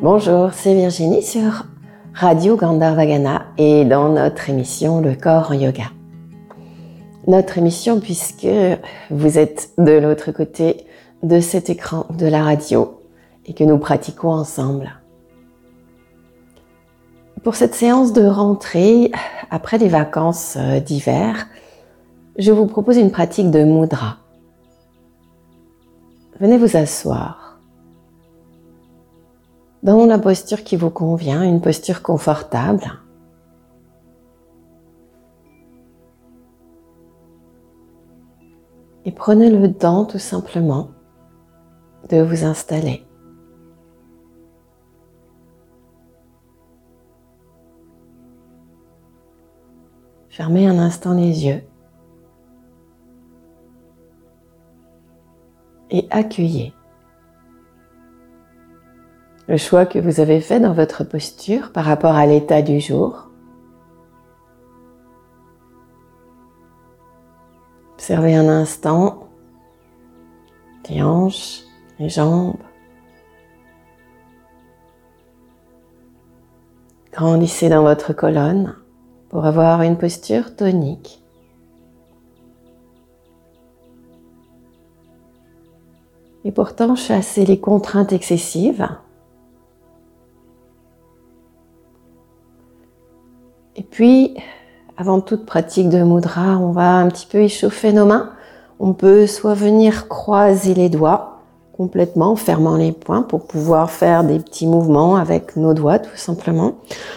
Bonjour, c'est Virginie sur Radio Gandharvagana et dans notre émission Le corps en yoga. Notre émission puisque vous êtes de l'autre côté de cet écran de la radio et que nous pratiquons ensemble. Pour cette séance de rentrée, après les vacances euh, d'hiver, je vous propose une pratique de mudra. Venez vous asseoir dans la posture qui vous convient, une posture confortable. Et prenez le temps tout simplement de vous installer. Fermez un instant les yeux et accueillez le choix que vous avez fait dans votre posture par rapport à l'état du jour. Observez un instant les hanches, les jambes. Grandissez dans votre colonne pour avoir une posture tonique. Et pourtant, chassez les contraintes excessives puis, avant toute pratique de mudra, on va un petit peu échauffer nos mains. On peut soit venir croiser les doigts complètement, fermant les poings pour pouvoir faire des petits mouvements avec nos doigts tout simplement.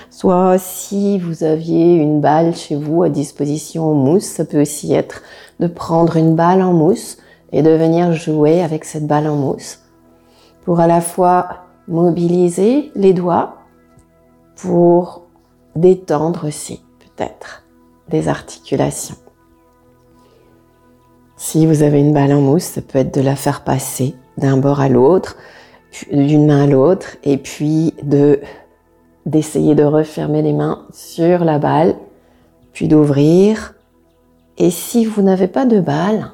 Soit si vous aviez une balle chez vous à disposition en mousse, ça peut aussi être de prendre une balle en mousse et de venir jouer avec cette balle en mousse pour à la fois mobiliser les doigts pour détendre aussi peut-être des articulations. Si vous avez une balle en mousse, ça peut être de la faire passer d'un bord à l'autre, d'une main à l'autre, et puis de d'essayer de refermer les mains sur la balle, puis d'ouvrir. Et si vous n'avez pas de balle,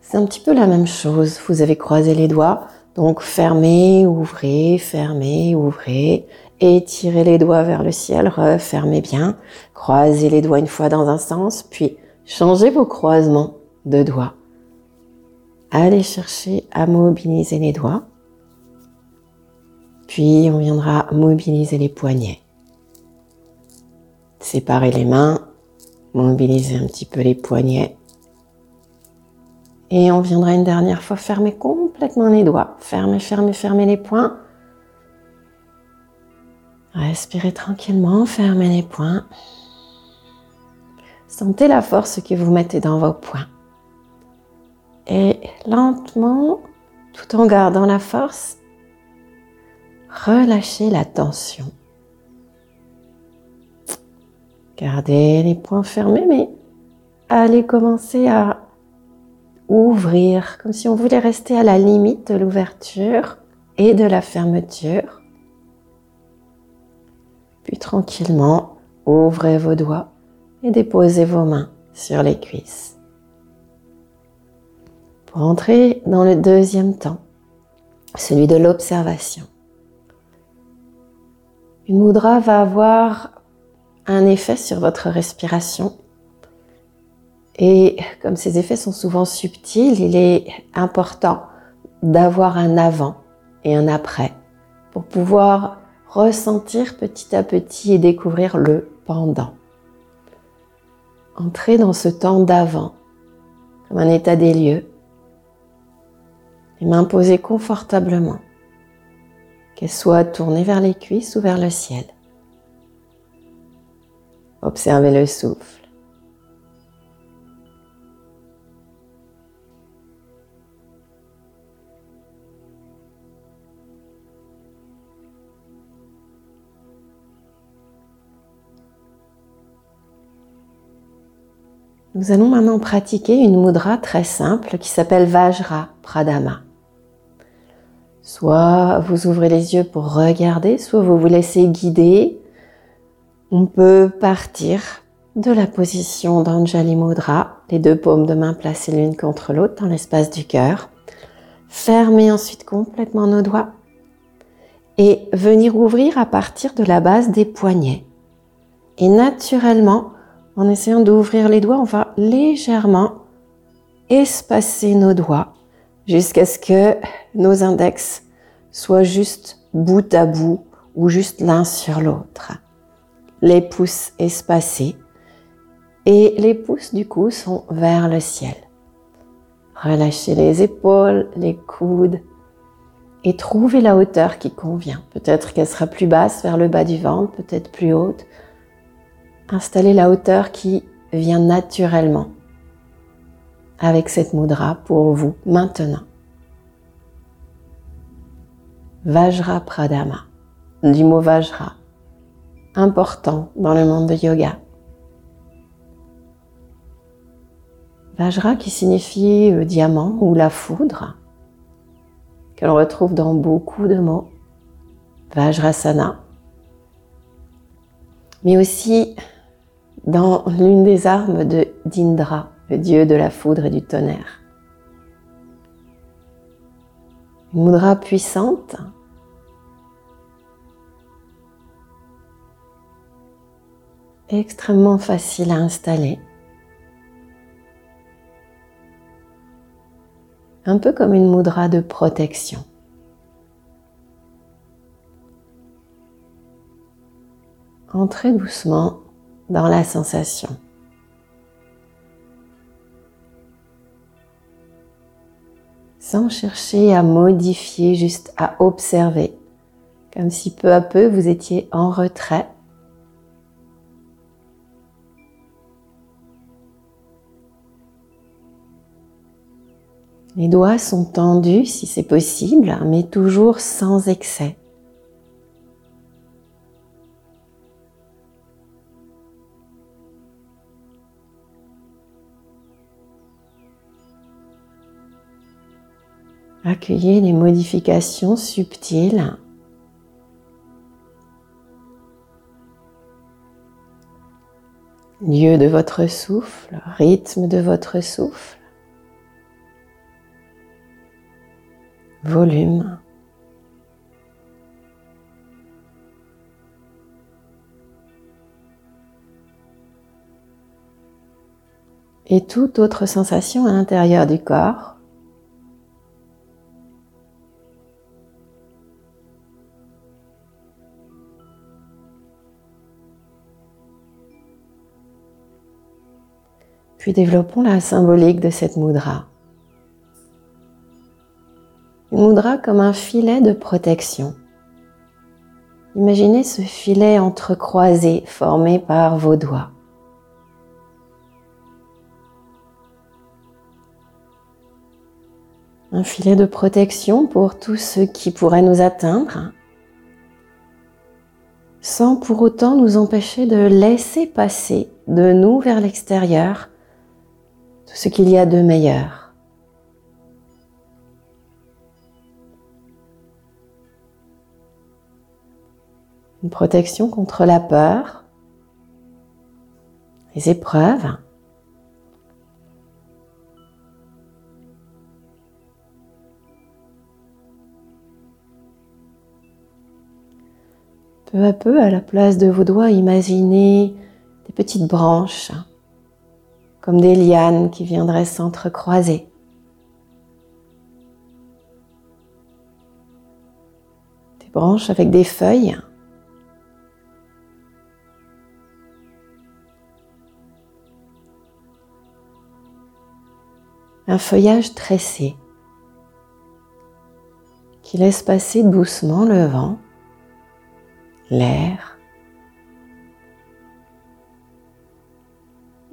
c'est un petit peu la même chose. Vous avez croisé les doigts, donc fermez, ouvrez, fermez, ouvrez, Étirez les doigts vers le ciel, refermez bien, croisez les doigts une fois dans un sens, puis changez vos croisements de doigts. Allez chercher à mobiliser les doigts, puis on viendra mobiliser les poignets. Séparez les mains, mobilisez un petit peu les poignets. Et on viendra une dernière fois fermer complètement les doigts. Fermez, fermez, fermez les poings. Respirez tranquillement, fermez les poings. Sentez la force que vous mettez dans vos poings. Et lentement, tout en gardant la force, relâchez la tension. Gardez les poings fermés, mais allez commencer à ouvrir, comme si on voulait rester à la limite de l'ouverture et de la fermeture. Puis tranquillement, ouvrez vos doigts et déposez vos mains sur les cuisses. Pour entrer dans le deuxième temps, celui de l'observation. Une mudra va avoir un effet sur votre respiration. Et comme ces effets sont souvent subtils, il est important d'avoir un avant et un après pour pouvoir ressentir petit à petit et découvrir le pendant. Entrer dans ce temps d'avant, comme un état des lieux, les mains posées confortablement, qu'elles soient tournées vers les cuisses ou vers le ciel. Observez le souffle. Nous allons maintenant pratiquer une mudra très simple qui s'appelle Vajra Pradama. Soit vous ouvrez les yeux pour regarder, soit vous vous laissez guider. On peut partir de la position d'Anjali Mudra, les deux paumes de main placées l'une contre l'autre dans l'espace du cœur. Fermez ensuite complètement nos doigts et venir ouvrir à partir de la base des poignets. Et naturellement, en essayant d'ouvrir les doigts, on va légèrement espacer nos doigts jusqu'à ce que nos index soient juste bout à bout ou juste l'un sur l'autre. Les pouces espacés et les pouces du coup sont vers le ciel. Relâchez les épaules, les coudes et trouvez la hauteur qui convient. Peut-être qu'elle sera plus basse vers le bas du ventre, peut-être plus haute. Installez la hauteur qui vient naturellement avec cette mudra pour vous maintenant. Vajra Pradama, du mot Vajra, important dans le monde de yoga. Vajra qui signifie le diamant ou la foudre, que l'on retrouve dans beaucoup de mots. Vajrasana, mais aussi dans l'une des armes de d'Indra, le dieu de la foudre et du tonnerre. Une mudra puissante extrêmement facile à installer. Un peu comme une mudra de protection. Entrez doucement dans la sensation. sans chercher à modifier, juste à observer, comme si peu à peu vous étiez en retrait. Les doigts sont tendus si c'est possible, mais toujours sans excès. Accueillez les modifications subtiles. Lieu de votre souffle, rythme de votre souffle, volume. Et toute autre sensation à l'intérieur du corps Puis développons la symbolique de cette mudra. Une mudra comme un filet de protection. Imaginez ce filet entrecroisé formé par vos doigts. Un filet de protection pour tout ce qui pourrait nous atteindre, sans pour autant nous empêcher de laisser passer de nous vers l'extérieur tout ce qu'il y a de meilleur. Une protection contre la peur, les épreuves. Peu à peu, à la place de vos doigts, imaginez des petites branches comme des lianes qui viendraient s'entrecroiser. Des branches avec des feuilles. Un feuillage tressé qui laisse passer doucement le vent, l'air,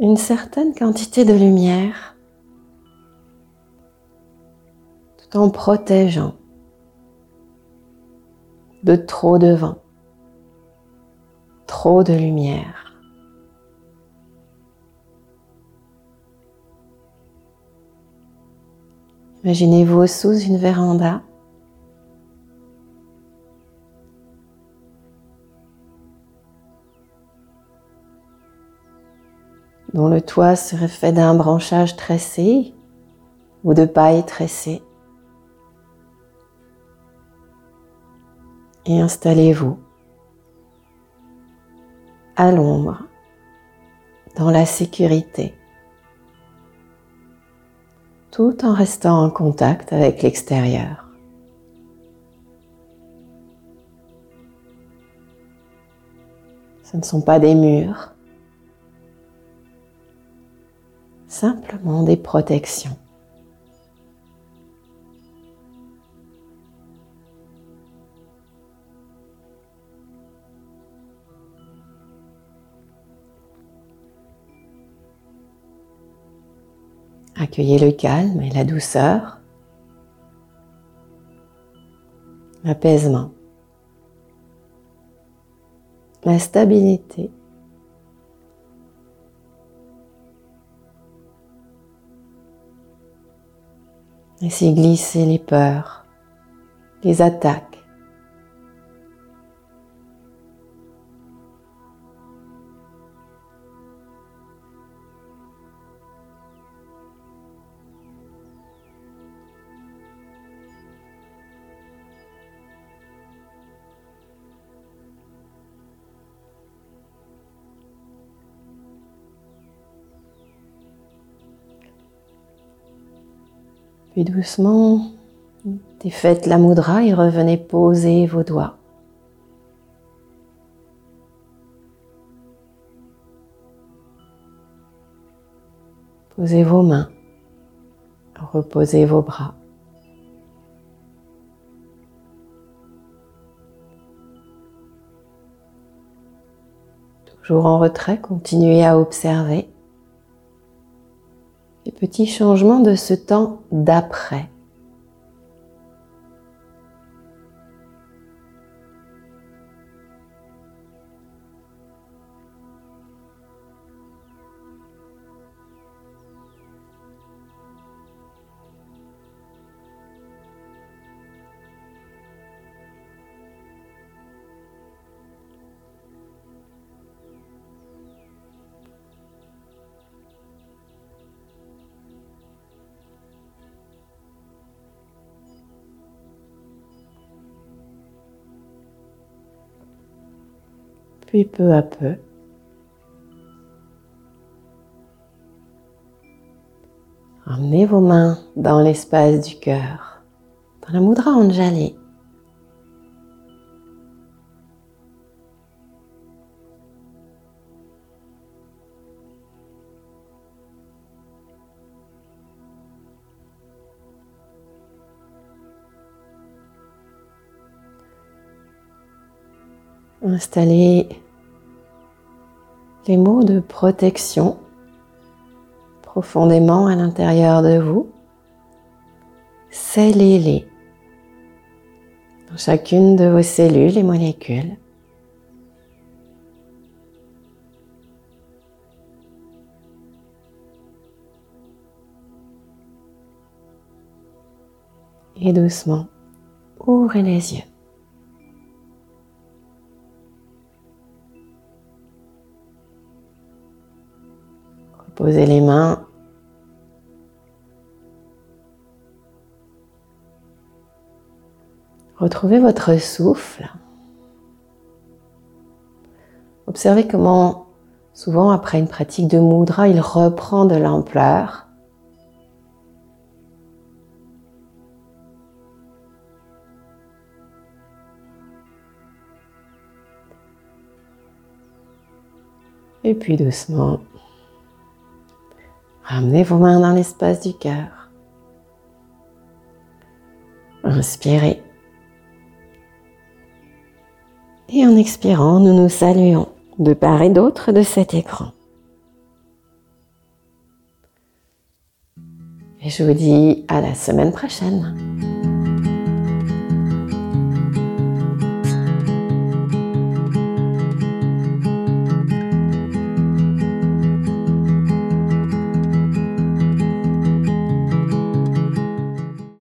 une certaine quantité de lumière tout en protégeant de trop de vent, trop de lumière. Imaginez-vous sous une véranda dont le toit serait fait d'un branchage tressé ou de paille tressée. et installez-vous à l'ombre, dans la sécurité, tout en restant en contact avec l'extérieur. Ce ne sont pas des murs, simplement des protections. Accueillez le calme et la douceur, l'apaisement, la stabilité. Laissez glisser les peurs, les attaques, Puis doucement, défaites la moudra et revenez poser vos doigts. Posez vos mains, reposez vos bras. Toujours en retrait, continuez à observer les petits changements de ce temps d'après. Puis peu à peu, Emmenez vos mains dans l'espace du cœur, dans la Mudra Anjali. Installez les mots de protection profondément à l'intérieur de vous. Scellez-les dans chacune de vos cellules et molécules. Et doucement, ouvrez les yeux. Posez les mains. Retrouvez votre souffle. Observez comment souvent après une pratique de mudra, il reprend de l'ampleur. Et puis doucement, Ramenez vos mains dans l'espace du cœur. Inspirez. Et en expirant, nous nous saluons de part et d'autre de cet écran. Et je vous dis à la semaine prochaine.